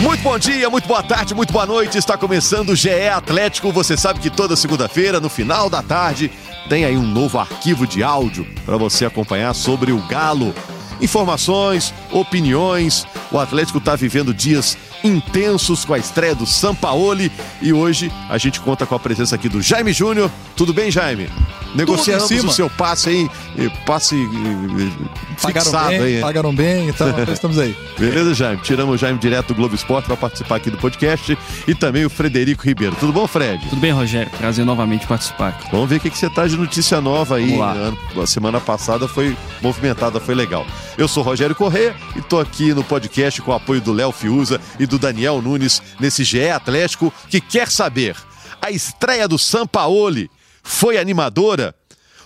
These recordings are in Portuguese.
Muito bom dia, muito boa tarde, muito boa noite. Está começando o GE Atlético. Você sabe que toda segunda-feira, no final da tarde, tem aí um novo arquivo de áudio para você acompanhar sobre o Galo. Informações, opiniões. O Atlético está vivendo dias intensos com a estreia do Sampaoli e hoje a gente conta com a presença aqui do Jaime Júnior. Tudo bem, Jaime? Negociamos o seu passe aí, passe pagaram fixado bem, aí. Pagaram bem, então estamos aí. Beleza, Jaime? Tiramos o Jaime direto do Globo Esporte para participar aqui do podcast e também o Frederico Ribeiro. Tudo bom, Fred? Tudo bem, Rogério. Prazer novamente participar. Aqui. Vamos ver o que, que você tá de notícia nova aí. A semana passada foi movimentada, foi legal. Eu sou Rogério Corrêa e tô aqui no podcast com o apoio do Léo Fiuza e do Daniel Nunes nesse GE Atlético que quer saber a estreia do Sampaoli foi animadora?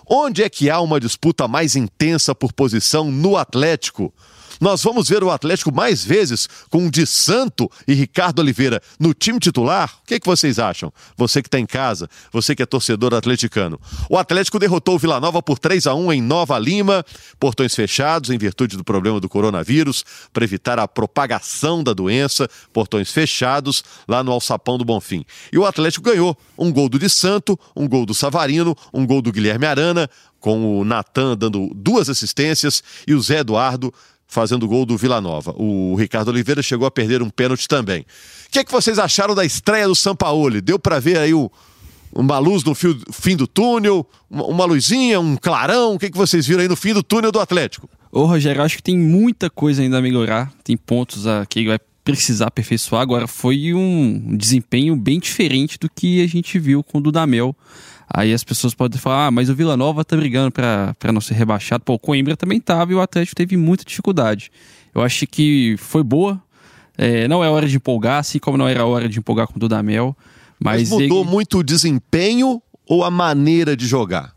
Onde é que há uma disputa mais intensa por posição no Atlético? Nós vamos ver o Atlético mais vezes com Di Santo e Ricardo Oliveira no time titular? O que, é que vocês acham? Você que está em casa, você que é torcedor atleticano. O Atlético derrotou o Vila Nova por 3 a 1 em Nova Lima, portões fechados em virtude do problema do coronavírus, para evitar a propagação da doença, portões fechados lá no Alçapão do Bonfim. E o Atlético ganhou um gol do Di Santo, um gol do Savarino, um gol do Guilherme Arana, com o Natan dando duas assistências e o Zé Eduardo fazendo gol do Vila Nova. O Ricardo Oliveira chegou a perder um pênalti também. O que, é que vocês acharam da estreia do Sampaoli? Deu para ver aí o, uma luz no fio, fim do túnel, uma, uma luzinha, um clarão? O que, é que vocês viram aí no fim do túnel do Atlético? Ô, Rogério, acho que tem muita coisa ainda a melhorar. Tem pontos que vai precisar aperfeiçoar. Agora, foi um desempenho bem diferente do que a gente viu com o Dudamel Aí as pessoas podem falar, ah, mas o Vila Nova tá brigando para não ser rebaixado. Pô, o Coimbra também tava e o Atlético teve muita dificuldade. Eu acho que foi boa. É, não é hora de empolgar, assim como não era hora de empolgar com o Dudamel. Mas, mas mudou ele... muito o desempenho ou a maneira de jogar?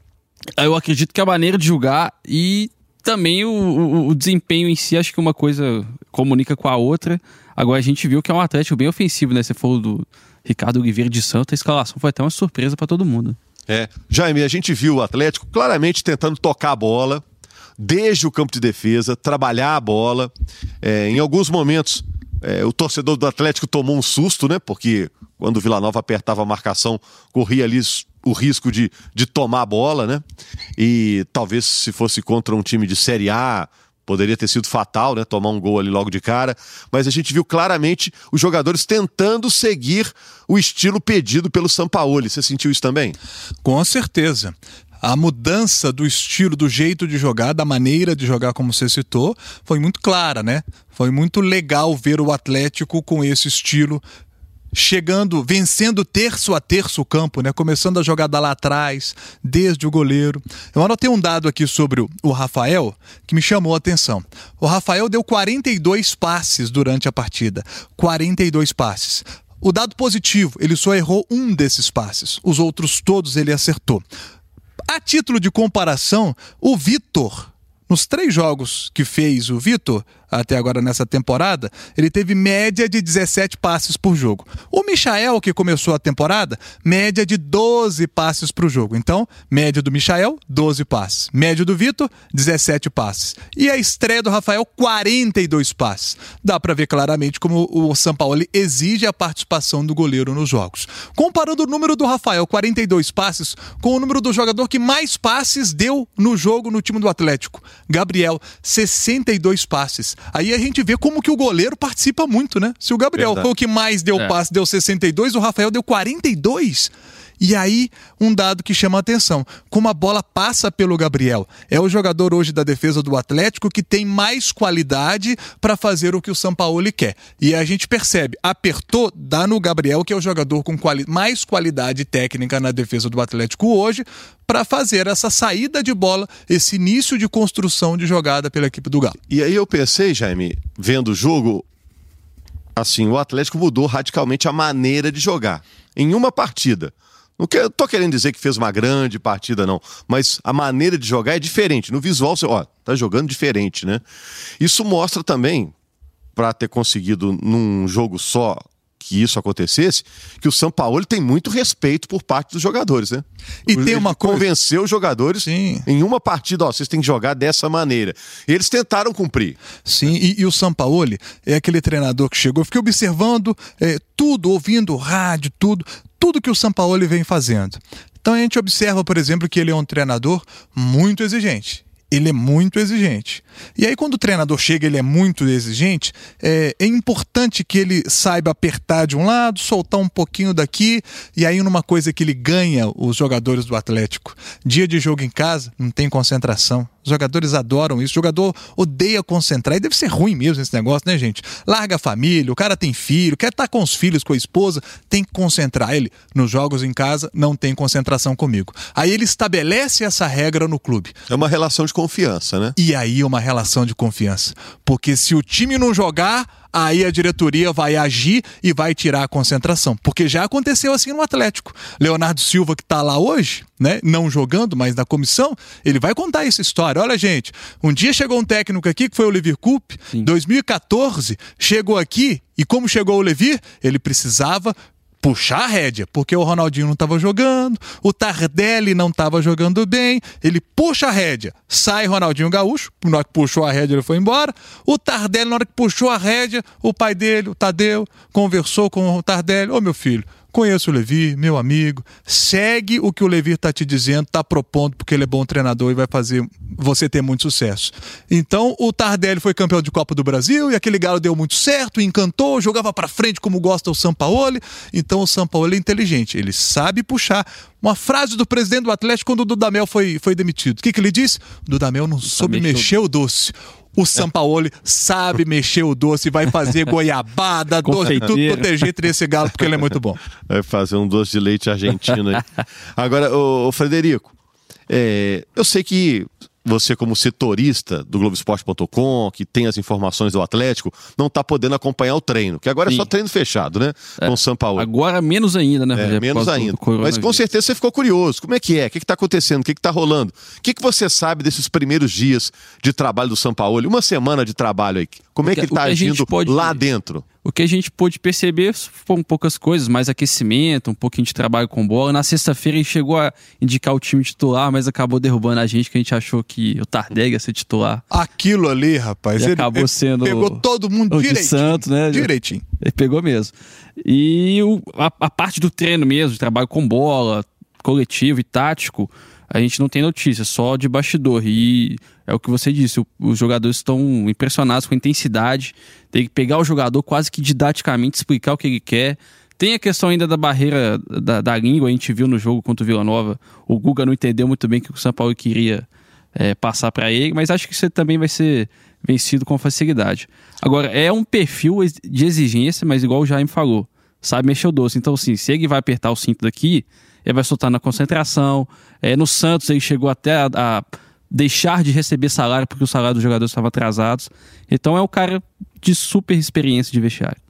Eu acredito que a maneira de jogar e também o, o, o, desempenho em si, acho que uma coisa comunica com a outra. Agora a gente viu que é um Atlético bem ofensivo, né? Você falou do Ricardo Oliveira de Santos, a escalação foi até uma surpresa para todo mundo. É. Jaime, a gente viu o Atlético claramente tentando tocar a bola, desde o campo de defesa, trabalhar a bola. É, em alguns momentos, é, o torcedor do Atlético tomou um susto, né? Porque quando o Vila Nova apertava a marcação, corria ali o risco de, de tomar a bola, né? E talvez se fosse contra um time de Série A, Poderia ter sido fatal, né? Tomar um gol ali logo de cara. Mas a gente viu claramente os jogadores tentando seguir o estilo pedido pelo Sampaoli. Você sentiu isso também? Com certeza a mudança do estilo, do jeito de jogar, da maneira de jogar, como você citou, foi muito clara, né? Foi muito legal ver o Atlético com esse estilo, chegando, vencendo terço a terço o campo, né? Começando a jogada lá atrás, desde o goleiro. Eu anotei um dado aqui sobre o Rafael que me chamou a atenção. O Rafael deu 42 passes durante a partida. 42 passes. O dado positivo, ele só errou um desses passes. Os outros todos ele acertou. A título de comparação, o Vitor, nos três jogos que fez o Vitor, até agora nessa temporada, ele teve média de 17 passes por jogo. O Michael, que começou a temporada, média de 12 passes por jogo. Então, média do Michael, 12 passes. Média do Vitor, 17 passes. E a estreia do Rafael, 42 passes. Dá para ver claramente como o São Paulo exige a participação do goleiro nos jogos. Comparando o número do Rafael, 42 passes, com o número do jogador que mais passes deu no jogo no time do Atlético, Gabriel, 62 passes. Aí a gente vê como que o goleiro participa muito, né? Se o Gabriel Verdade. foi o que mais deu é. passe, deu 62, o Rafael deu 42. E aí, um dado que chama a atenção: como a bola passa pelo Gabriel. É o jogador hoje da defesa do Atlético que tem mais qualidade para fazer o que o São Paulo quer. E a gente percebe, apertou, dá no Gabriel, que é o jogador com quali mais qualidade técnica na defesa do Atlético hoje, para fazer essa saída de bola, esse início de construção de jogada pela equipe do Galo. E aí eu pensei, Jaime, vendo o jogo, assim, o Atlético mudou radicalmente a maneira de jogar. Em uma partida. Não que, tô querendo dizer que fez uma grande partida, não. Mas a maneira de jogar é diferente. No visual, você, ó, tá jogando diferente, né? Isso mostra também, para ter conseguido num jogo só que isso acontecesse, que o São Paulo tem muito respeito por parte dos jogadores, né? E Ele tem uma coisa... convenceu os jogadores Sim. em uma partida, ó, vocês têm que jogar dessa maneira. Eles tentaram cumprir. Sim, e, e o São Paulo é aquele treinador que chegou, eu fiquei observando é, tudo, ouvindo rádio, tudo, tudo que o São Paulo vem fazendo. Então a gente observa, por exemplo, que ele é um treinador muito exigente ele é muito exigente. E aí, quando o treinador chega, ele é muito exigente, é, é, importante que ele saiba apertar de um lado, soltar um pouquinho daqui, e aí, numa coisa que ele ganha os jogadores do Atlético. Dia de jogo em casa, não tem concentração. Os jogadores adoram isso. O jogador odeia concentrar. E deve ser ruim mesmo esse negócio, né, gente? Larga a família, o cara tem filho, quer estar com os filhos, com a esposa, tem que concentrar. Ele, nos jogos em casa, não tem concentração comigo. Aí ele estabelece essa regra no clube. É uma relação de confiança, né? E aí uma relação de confiança. Porque se o time não jogar, aí a diretoria vai agir e vai tirar a concentração. Porque já aconteceu assim no Atlético. Leonardo Silva, que está lá hoje, né, não jogando, mas na comissão, ele vai contar essa história. Olha, gente, um dia chegou um técnico aqui, que foi o Levir Coupe, 2014, chegou aqui, e como chegou o Levir, ele precisava puxar a rédea, porque o Ronaldinho não estava jogando, o Tardelli não estava jogando bem, ele puxa a rédea, sai Ronaldinho Gaúcho, na hora que puxou a rédea ele foi embora, o Tardelli na hora que puxou a rédea, o pai dele, o Tadeu, conversou com o Tardelli, ô meu filho, Conheço o Levi, meu amigo. Segue o que o Levi está te dizendo, está propondo, porque ele é bom treinador e vai fazer você ter muito sucesso. Então, o Tardelli foi campeão de Copa do Brasil e aquele galo deu muito certo, encantou, jogava para frente como gosta o Sampaoli. Então, o Sampaoli é inteligente, ele sabe puxar. Uma frase do presidente do Atlético quando o Dudamel foi, foi demitido. O que, que ele disse? O Dudamel não soube mexer o doce o Sampaoli sabe mexer o doce, vai fazer goiabada, doce, tudo proteger esse galo, porque ele é muito bom. Vai fazer um doce de leite argentino aí. Agora, o Frederico, é, eu sei que você, como setorista do Globoesporte.com, que tem as informações do Atlético, não está podendo acompanhar o treino, que agora Sim. é só treino fechado, né? É. Com o São Paulo. Agora menos ainda, né? É, menos ainda. Mas com certeza você ficou curioso. Como é que é? O que está acontecendo? O que está rolando? O que, que você sabe desses primeiros dias de trabalho do São Paulo? Uma semana de trabalho aí. Como é que ele está agindo pode... lá dentro? O que a gente pôde perceber foram poucas coisas, mais aquecimento, um pouquinho de trabalho com bola. Na sexta-feira ele chegou a indicar o time titular, mas acabou derrubando a gente, que a gente achou que o Tardelli ia ser titular. Aquilo ali, rapaz, ele, acabou ele sendo. Pegou todo mundo direitinho. Santos, né? Direitinho. Ele pegou mesmo. E o, a, a parte do treino mesmo, de trabalho com bola, coletivo e tático, a gente não tem notícia, só de bastidor. E é o que você disse, os jogadores estão impressionados com a intensidade, tem que pegar o jogador quase que didaticamente, explicar o que ele quer. Tem a questão ainda da barreira da, da língua, a gente viu no jogo contra o Vila Nova. O Guga não entendeu muito bem o que o São Paulo queria é, passar para ele, mas acho que isso também vai ser vencido com facilidade. Agora, é um perfil de exigência, mas igual o Jaime falou, sabe mexer o doce. Então, assim, se ele vai apertar o cinto daqui, ele vai soltar na concentração. É, no Santos ele chegou até a, a, deixar de receber salário porque o salário dos jogadores estava atrasados. Então é o cara de super experiência de vestiário.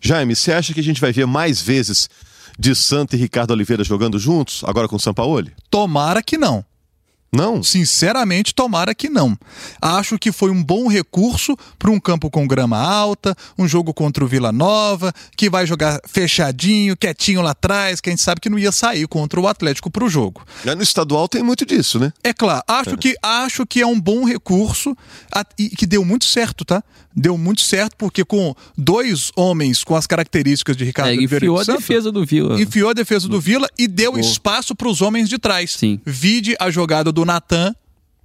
Jaime, você acha que a gente vai ver mais vezes de Santo e Ricardo Oliveira jogando juntos, agora com o Sampaoli? Tomara que não. Não? Sinceramente, tomara que não. Acho que foi um bom recurso para um campo com grama alta, um jogo contra o Vila Nova, que vai jogar fechadinho, quietinho lá atrás, que a gente sabe que não ia sair contra o Atlético para o jogo. no estadual tem muito disso, né? É claro. Acho, é. Que, acho que é um bom recurso e que deu muito certo, tá? Deu muito certo porque com dois homens com as características de Ricardo é, Oliveira enfiou a defesa do Vila. Enfiou a defesa do Vila e deu espaço para os homens de trás. Sim. Vide a jogada do do Natan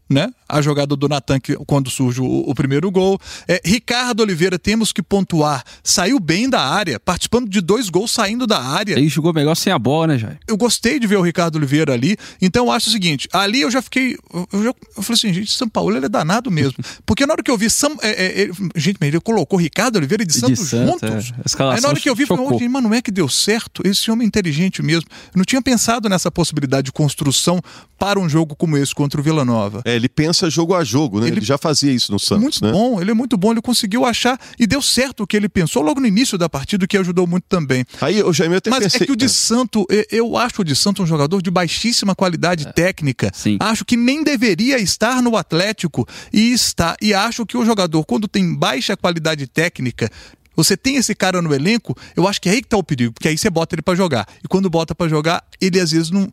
né? A jogada do Natan quando surge o, o primeiro gol. É, Ricardo Oliveira, temos que pontuar. Saiu bem da área, participando de dois gols saindo da área. Ele jogou melhor sem a bola, né, Jair? Eu gostei de ver o Ricardo Oliveira ali. Então eu acho o seguinte: ali eu já fiquei. Eu, já, eu falei assim, gente, São Paulo ele é danado mesmo. Porque na hora que eu vi. São, é, é, gente, ele colocou Ricardo Oliveira e de, de Santos, Santos juntos. É. Aí na hora que eu vi, falei, oh, mano, não é que deu certo? Esse homem é inteligente mesmo. Eu não tinha pensado nessa possibilidade de construção para um jogo como esse contra o Vila Nova. É, ele pensa jogo a jogo, né? Ele, ele já fazia isso no Santos. Muito né? bom, ele é muito bom, ele conseguiu achar e deu certo o que ele pensou logo no início da partida, o que ajudou muito também. Aí, o Jaime, eu até Mas pensei... é que o de é. Santo, eu acho o de Santo um jogador de baixíssima qualidade é. técnica. Sim. Acho que nem deveria estar no Atlético e está. E acho que o jogador, quando tem baixa qualidade técnica, Você tem esse cara no elenco, eu acho que é aí que tá o perigo, porque aí você bota ele para jogar. E quando bota para jogar, ele às vezes não.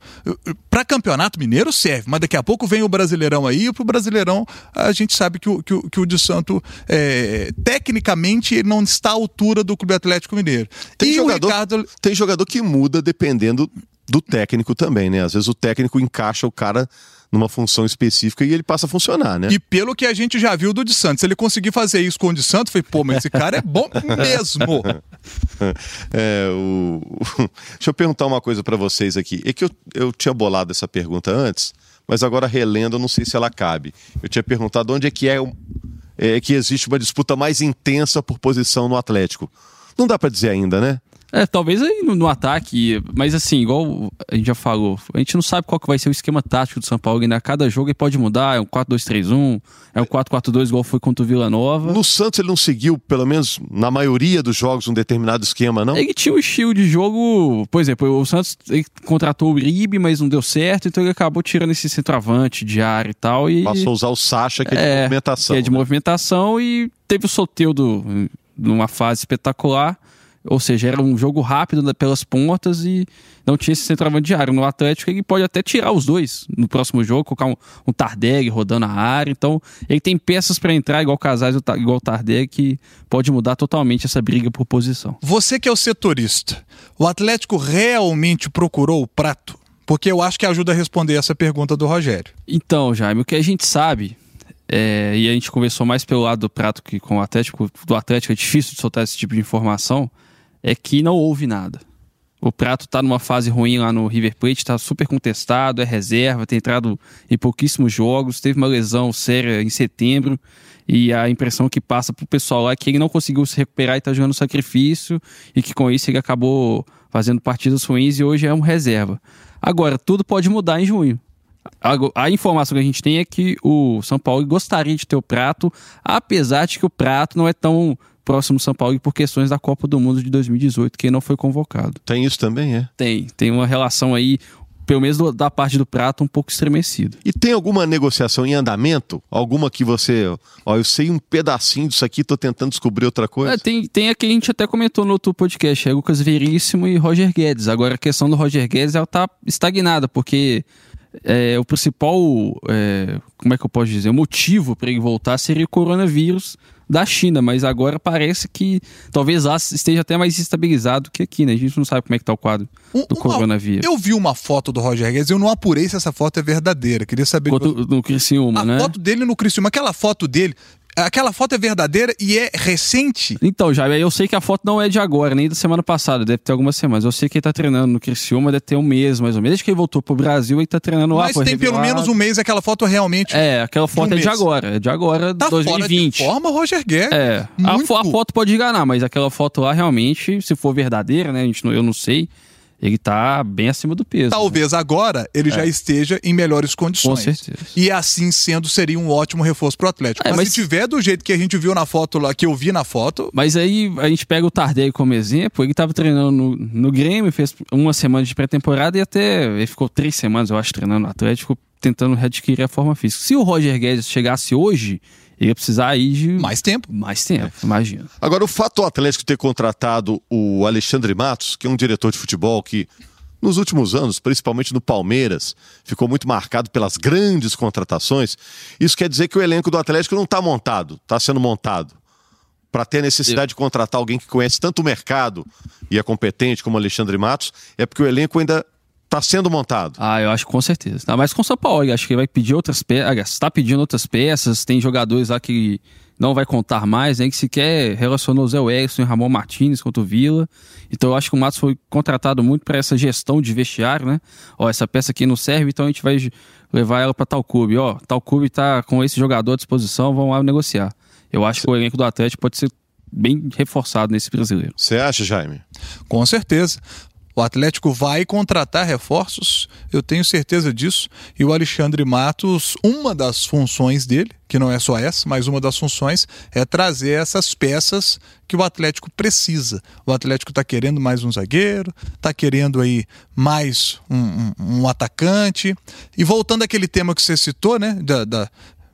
Para campeonato mineiro serve, mas daqui a pouco vem o Brasileirão aí, e pro Brasileirão a gente sabe que o, que o, que o de Santo, é, tecnicamente, ele não está à altura do Clube Atlético Mineiro. Tem, jogador, Ricardo... tem jogador que muda dependendo do técnico também, né? Às vezes o técnico encaixa o cara numa função específica e ele passa a funcionar, né? E pelo que a gente já viu do de Santos, ele conseguir fazer isso com o de Santos, foi, pô, mas esse cara é bom mesmo. é, o... Deixa eu perguntar uma coisa para vocês aqui. É que eu, eu tinha bolado essa pergunta antes, mas agora relendo, eu não sei se ela cabe. Eu tinha perguntado onde é que é, é que existe uma disputa mais intensa por posição no Atlético. Não dá para dizer ainda, né? É, talvez aí no, no, ataque, mas assim, igual a gente já falou, a gente não sabe qual que vai ser o esquema tático do São Paulo, ainda cada jogo ele pode mudar, é um 4-2-3-1, é um 4-4-2 igual foi contra o Vila Nova. No Santos ele não seguiu, pelo menos na maioria dos jogos, um determinado esquema, não? Ele tinha um estilo de jogo, por exemplo, o Santos contratou o Uribe, mas não deu certo, então ele acabou tirando esse centroavante de área e tal. E... Passou a usar o Sacha, que é de é, movimentação. Que é de né? movimentação e teve o Soteudo numa fase espetacular ou seja, era um jogo rápido pelas pontas e não tinha esse centroavante de área. No Atlético, ele pode até tirar os dois no próximo jogo, colocar um, um Tardeg rodando a área. Então, ele tem peças para entrar, igual o Casais, igual o Tardeg, que pode mudar totalmente essa briga por posição. Você que é o setorista, o Atlético realmente procurou o prato? Porque eu acho que ajuda a responder essa pergunta do Rogério. Então, Jaime, o que a gente sabe é, e a gente conversou mais pelo lado do prato que com o Atlético, do Atlético é difícil de soltar esse tipo de informação é que não houve nada. O Prato está numa fase ruim lá no River Plate, está super contestado, é reserva, tem entrado em pouquíssimos jogos, teve uma lesão séria em setembro e a impressão que passa pro pessoal lá é que ele não conseguiu se recuperar e está jogando sacrifício e que com isso ele acabou fazendo partidas ruins e hoje é um reserva. Agora, tudo pode mudar em junho. A, a, informação que a gente tem é que o São Paulo gostaria de ter o Prato, apesar de que o Prato não é tão próximo São Paulo por questões da Copa do Mundo de 2018, que não foi convocado. Tem isso também, é? Tem. Tem uma relação aí, pelo menos da parte do Prato, um pouco estremecida. E tem alguma negociação em andamento? Alguma que você. Ó, eu sei um pedacinho disso aqui, tô tentando descobrir outra coisa? É, tem, tem a que a gente até comentou no outro podcast, é Lucas Veríssimo e Roger Guedes. Agora a questão do Roger Guedes ela tá estagnada, porque. É, o principal, é, como é que eu posso dizer, o motivo para ele voltar seria o coronavírus, da China, mas agora parece que talvez lá esteja até mais estabilizado que aqui, né? A gente não sabe como é que tá o quadro um, do coronavírus. Eu vi uma foto do Roger Guedes, eu não apurei se essa foto é verdadeira. Queria saber. Quanto, no Criciúma, a né? A foto dele no Criciúma, aquela foto dele, Aquela foto é verdadeira e é recente? Então, já eu sei que a foto não é de agora, nem da semana passada, deve ter algumas semanas. Eu sei que ele tá treinando no Criciúma, deve ter um mês mais ou menos. Desde que ele voltou pro Brasil, ele tá treinando lá. Mas tem revelado. pelo menos um mês, aquela foto realmente. É, aquela foto um é de agora, é de agora, tá 2020. Fora de forma, Roger Guedes. É, a, a, foto pode enganar, mas aquela foto lá realmente, se for verdadeira, né, a gente, eu não sei ele está bem acima do peso. Talvez né? agora ele é. já esteja em melhores condições. Com certeza. E assim sendo, seria um ótimo reforço para o Atlético. É, mas, mas, se tiver do jeito que a gente viu na foto lá, que eu vi na foto. Mas aí a gente pega o Tardelli como exemplo, ele estava treinando no, no Grêmio, fez uma semana de pré-temporada e até ele ficou três semanas, eu acho, treinando no Atlético, tentando readquirir a forma física. Se o Roger Guedes chegasse hoje, ele ia precisar aí de. Mais tempo. Mais tempo, é. imagina. Agora, o fato do Atlético ter contratado o Alexandre Matos, que é um diretor de futebol que nos últimos anos, principalmente no Palmeiras, ficou muito marcado pelas grandes contratações. Isso quer dizer que o elenco do Atlético não está montado, está sendo montado. Para ter a necessidade de contratar alguém que conhece tanto o mercado e é competente como Alexandre Matos, é porque o elenco ainda está sendo montado. Ah, eu acho que com certeza. Tá mais com o São Paulo, eu acho que ele vai pedir outras peças, está pedindo outras peças, tem jogadores lá que não vai contar mais, né? Que sequer relacionou o Zé Wellington e Ramon Martinez contra o Vila. Então eu acho que o Matos foi contratado muito para essa gestão de vestiário, né? Ó, essa peça aqui não serve, então a gente vai levar ela para tal clube. Ó, tal clube está com esse jogador à disposição, vamos lá negociar. Eu acho que o elenco do Atlético pode ser bem reforçado nesse brasileiro. Você acha, Jaime? Com certeza. O Atlético vai contratar reforços, eu tenho certeza disso. E o Alexandre Matos, uma das funções dele, que não é só essa, mas uma das funções é trazer essas peças que o Atlético precisa. O Atlético está querendo mais um zagueiro, está querendo aí mais um, um, um, atacante. E voltando àquele tema que você citou, né, da, da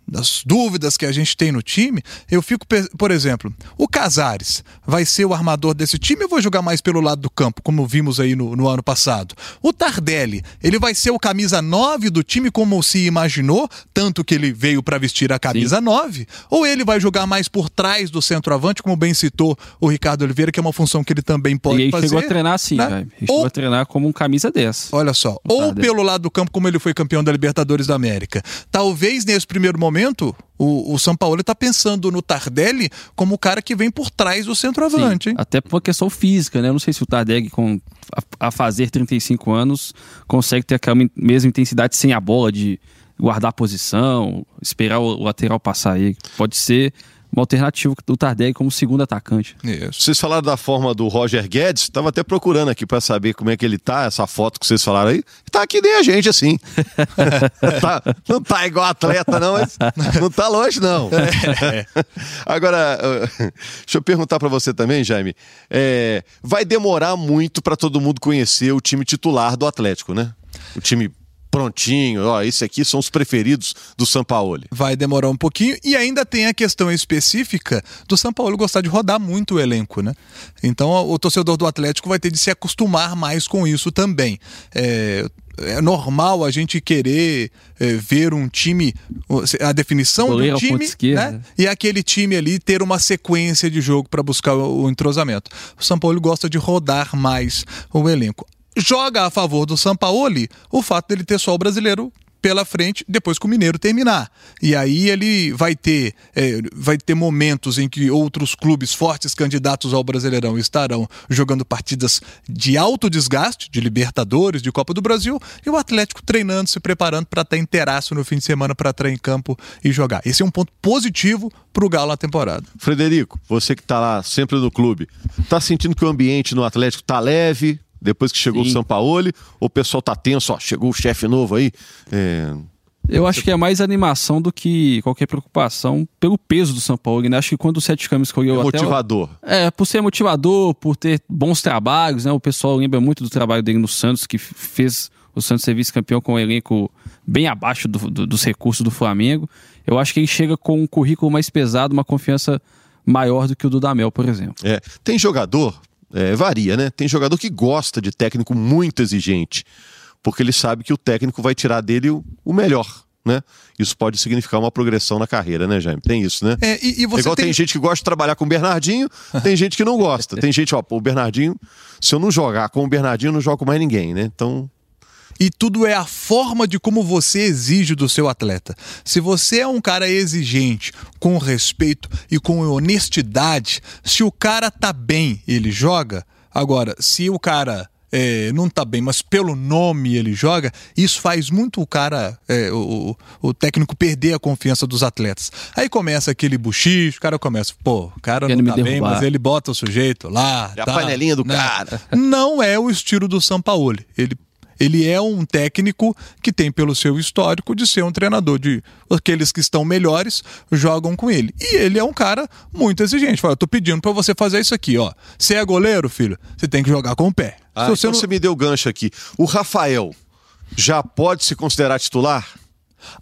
das dúvidas que a gente tem no time, eu fico, por exemplo, o Casares vai ser o armador desse time ou vai jogar mais pelo lado do campo, como vimos aí no, no ano passado? O Tardelli, ele vai ser o camisa 9 do time, como se imaginou, tanto que ele veio para vestir a camisa Sim. 9? Ou ele vai jogar mais por trás do centroavante, como bem citou o Ricardo Oliveira, que é uma função que ele também pode e ele fazer? chegou a treinar assim, né? Ele ou, chegou a treinar como um camisa 10. Olha só, ou pelo lado do campo, como ele foi campeão da Libertadores da América. Talvez nesse primeiro momento o, o São Paulo está pensando no Tardelli como o cara que vem por trás do centroavante. Até por uma questão física, né? Eu não sei se o Tardelli, com, a, a, fazer 35 anos, consegue ter aquela mesma intensidade sem a bola de guardar a posição, esperar o, o lateral passar aí. Pode ser uma alternativa do Tardelli como segundo atacante. Isso. Vocês falaram da forma do Roger Guedes, estava até procurando aqui para saber como é que ele tá, essa foto que vocês falaram aí. Tá que nem a gente, assim. tá, não tá igual atleta, não, mas não tá longe, não. É. Agora, deixa eu perguntar para você também, Jaime. É, vai demorar muito para todo mundo conhecer o time titular do Atlético, né? O time prontinho, ó, esse aqui são os preferidos do Sampaoli. Vai demorar um pouquinho e ainda tem a questão específica do Sampaoli gostar de rodar muito o elenco, né? Então o torcedor do Atlético vai ter de se acostumar mais com isso também. É, é normal a gente querer é, ver um time, a definição do time, né? E aquele time ali ter uma sequência de jogo para buscar o entrosamento. O São Paulo gosta de rodar mais o elenco joga a favor do Sampaoli o fato dele ter só o brasileiro pela frente depois que o Mineiro terminar. E aí ele vai ter, é, vai ter momentos em que outros clubes fortes candidatos ao Brasileirão estarão jogando partidas de alto desgaste, de Libertadores, de Copa do Brasil, e o Atlético treinando, se preparando para estar inteiraço no fim de semana para entrar em campo e jogar. Esse é um ponto positivo para o Galo na temporada. Frederico, você que está lá sempre no clube, está sentindo que o ambiente no Atlético está leve, depois que chegou Sim. o Sampaoli, ou o pessoal tá tenso, ó, chegou o chefe novo aí. É... Eu acho que é mais animação do que qualquer preocupação pelo peso do São Paulo. Né? Acho que quando o Sete Câmara escolheu. É motivador. O... É, por ser motivador, por ter bons trabalhos, né? O pessoal lembra muito do trabalho dele no Santos, que fez o Santos ser vice-campeão com um elenco bem abaixo do, do, dos recursos do Flamengo. Eu acho que ele chega com um currículo mais pesado, uma confiança maior do que o do Damel, por exemplo. É, tem jogador, é, varia, né? Tem jogador que gosta de técnico muito exigente, porque ele sabe que o técnico vai tirar dele o, o melhor. Né? Isso pode significar uma progressão na carreira, né, Jaime? Tem isso, né? É, e, e você Igual tem... tem... gente que gosta de trabalhar com o Bernardinho, tem gente que não gosta. Tem gente, ó, o Bernardinho, se eu não jogar com o Bernardinho, eu não jogo com mais ninguém, né? Então, e tudo é a forma de como você exige do seu atleta. Se você é um cara exigente, com respeito e com honestidade, se o cara tá bem, ele joga. Agora, se o cara é, não tá bem, mas pelo nome ele joga, isso faz muito o cara, é, o, o, técnico perder a confiança dos atletas. Aí começa aquele buchicho, o cara começa, pô, o cara não tá bem, mas ele bota o sujeito lá. É tá, a panelinha do né? cara. Não é o estilo do Sampaoli. Ele ele é um técnico que tem pelo seu histórico de ser um treinador de aqueles que estão melhores jogam com ele. E ele é um cara muito exigente. Fala, eu tô pedindo para você fazer isso aqui, ó. Você é goleiro, filho, você tem que jogar com o pé. Ah, Se você, então não... você me deu gancho aqui. O Rafael já pode se considerar titular?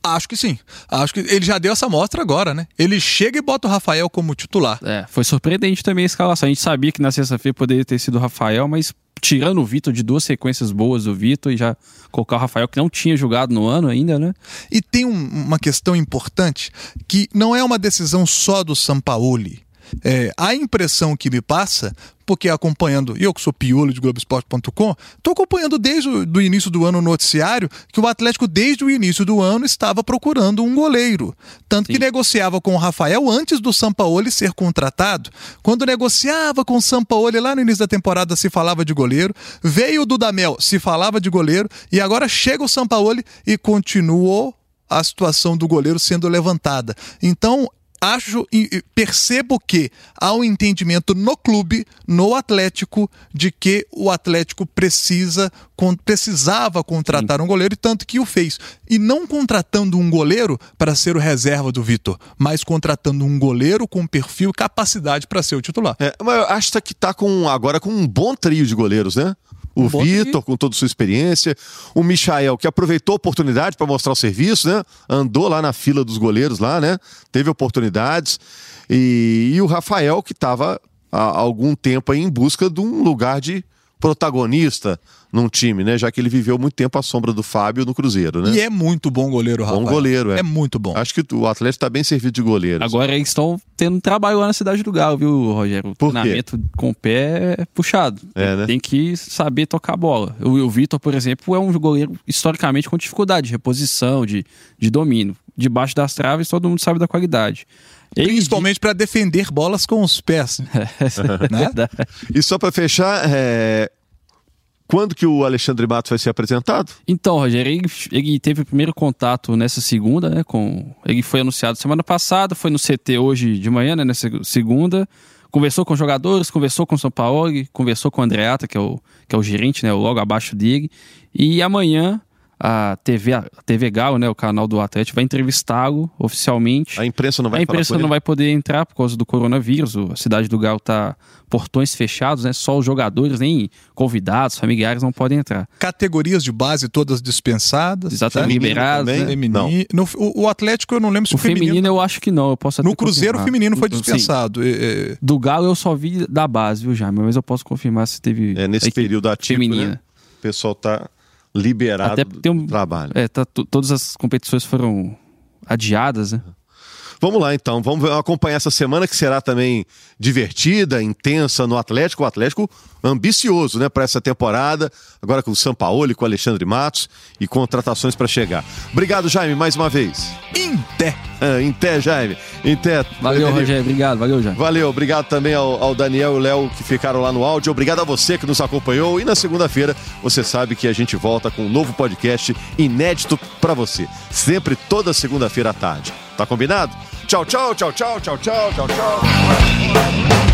Acho que sim. Acho que ele já deu essa mostra agora, né? Ele chega e bota o Rafael como titular. É, foi surpreendente também a escalação. A gente sabia que na sexta-feira poderia ter sido o Rafael, mas tirando o Vitor de duas sequências boas do Vitor e já colocar o Rafael, que não tinha jogado no ano ainda, né? E tem um, uma questão importante que não é uma decisão só do Sampaoli. É, a impressão que me passa, porque acompanhando, eu que sou piolo de Globoesporte.com, estou acompanhando desde o início do ano o noticiário que o Atlético, desde o início do ano, estava procurando um goleiro. Tanto Sim. que negociava com o Rafael antes do Sampaoli ser contratado. Quando negociava com o Sampaoli lá no início da temporada, se falava de goleiro. Veio o Dudamel, se falava de goleiro. E agora chega o Sampaoli e continuou a situação do goleiro sendo levantada. Então, acho e percebo que há um entendimento no clube, no Atlético, de que o Atlético precisa precisava contratar Sim. um goleiro e tanto que o fez. E não contratando um goleiro para ser o reserva do Vitor, mas contratando um goleiro com perfil e capacidade para ser o titular. É, mas eu acho que está com agora com um bom trio de goleiros, né? O Vitor, com toda a sua experiência. O Michael, que aproveitou a oportunidade para mostrar o serviço, né? Andou lá na fila dos goleiros lá, né? Teve oportunidades. E, e o Rafael, que estava há algum tempo aí em busca de um lugar de protagonista num time, né? Já que ele viveu muito tempo à sombra do Fábio no Cruzeiro, né? E é muito bom goleiro, Rafael. Bom goleiro, é. É muito bom. Acho que o Atlético está bem servido de goleiro. Agora eles estão tendo trabalho lá na cidade do Galo, viu, Rogério? O Por quê? treinamento com o pé é puxado. É, né? Tem que saber tocar a bola. O, o Vitor, por exemplo, é um goleiro historicamente com dificuldade de reposição, de, de domínio. Debaixo das traves, todo mundo sabe da qualidade. Principalmente para defender bolas com os pés. né? Verdade. E só para fechar, é, quando que o Alexandre Matos vai ser apresentado? Então, Rogério, ele, ele teve o primeiro contato nessa segunda, né? Com, ele foi anunciado semana passada, foi no CT hoje de manhã, né? Nessa segunda. Conversou com jogadores, conversou com o São Paulo, conversou com o Andreata, que é o, que é o gerente, né? Logo abaixo dele. E amanhã a TV, a TV Galo, né? O canal do Atlético, vai entrevistá-lo oficialmente. A imprensa não vai a imprensa não ele? vai poder entrar por causa do coronavírus. A cidade do Galo tá portões fechados, né? Só os jogadores, nem convidados, familiares não podem entrar. Categorias de base todas dispensadas. Exatamente, Feminino liberados, também? né? Feminino. No- o, o Atlético eu não lembro se O feminino, eu acho que não, eu posso até No Cruzeiro o confirmar. feminino foi dispensado. É, é, Do Galo eu só vi da base, viu, Jaime? Mas eu posso confirmar se teve. É, nesse período ativo, feminina. né? O pessoal tá liberado Até tem um- trabalho. É, tá, to- todas as competições foram adiadas, né? Vamos lá então, vamos acompanhar essa semana que será também divertida, intensa no Atlético, o Atlético ambicioso, né, para essa temporada, agora com o Sampaoli, com o Alexandre Matos e contratações para chegar. Obrigado, Jaime, mais uma vez. Inté. Ah, Em té, Jaime. Em té. Valeu. Rogério. Obrigado, valeu, Jaime. Valeu, obrigado também ao, ao Daniel e o Léo que ficaram lá no áudio. Obrigado a você que nos acompanhou. E na segunda-feira, você sabe que a gente volta com um novo podcast inédito para você. Sempre toda segunda-feira à tarde. Tá combinado? Tchau, tchau, tchau, tchau, tchau, tchau, tchau, tchau.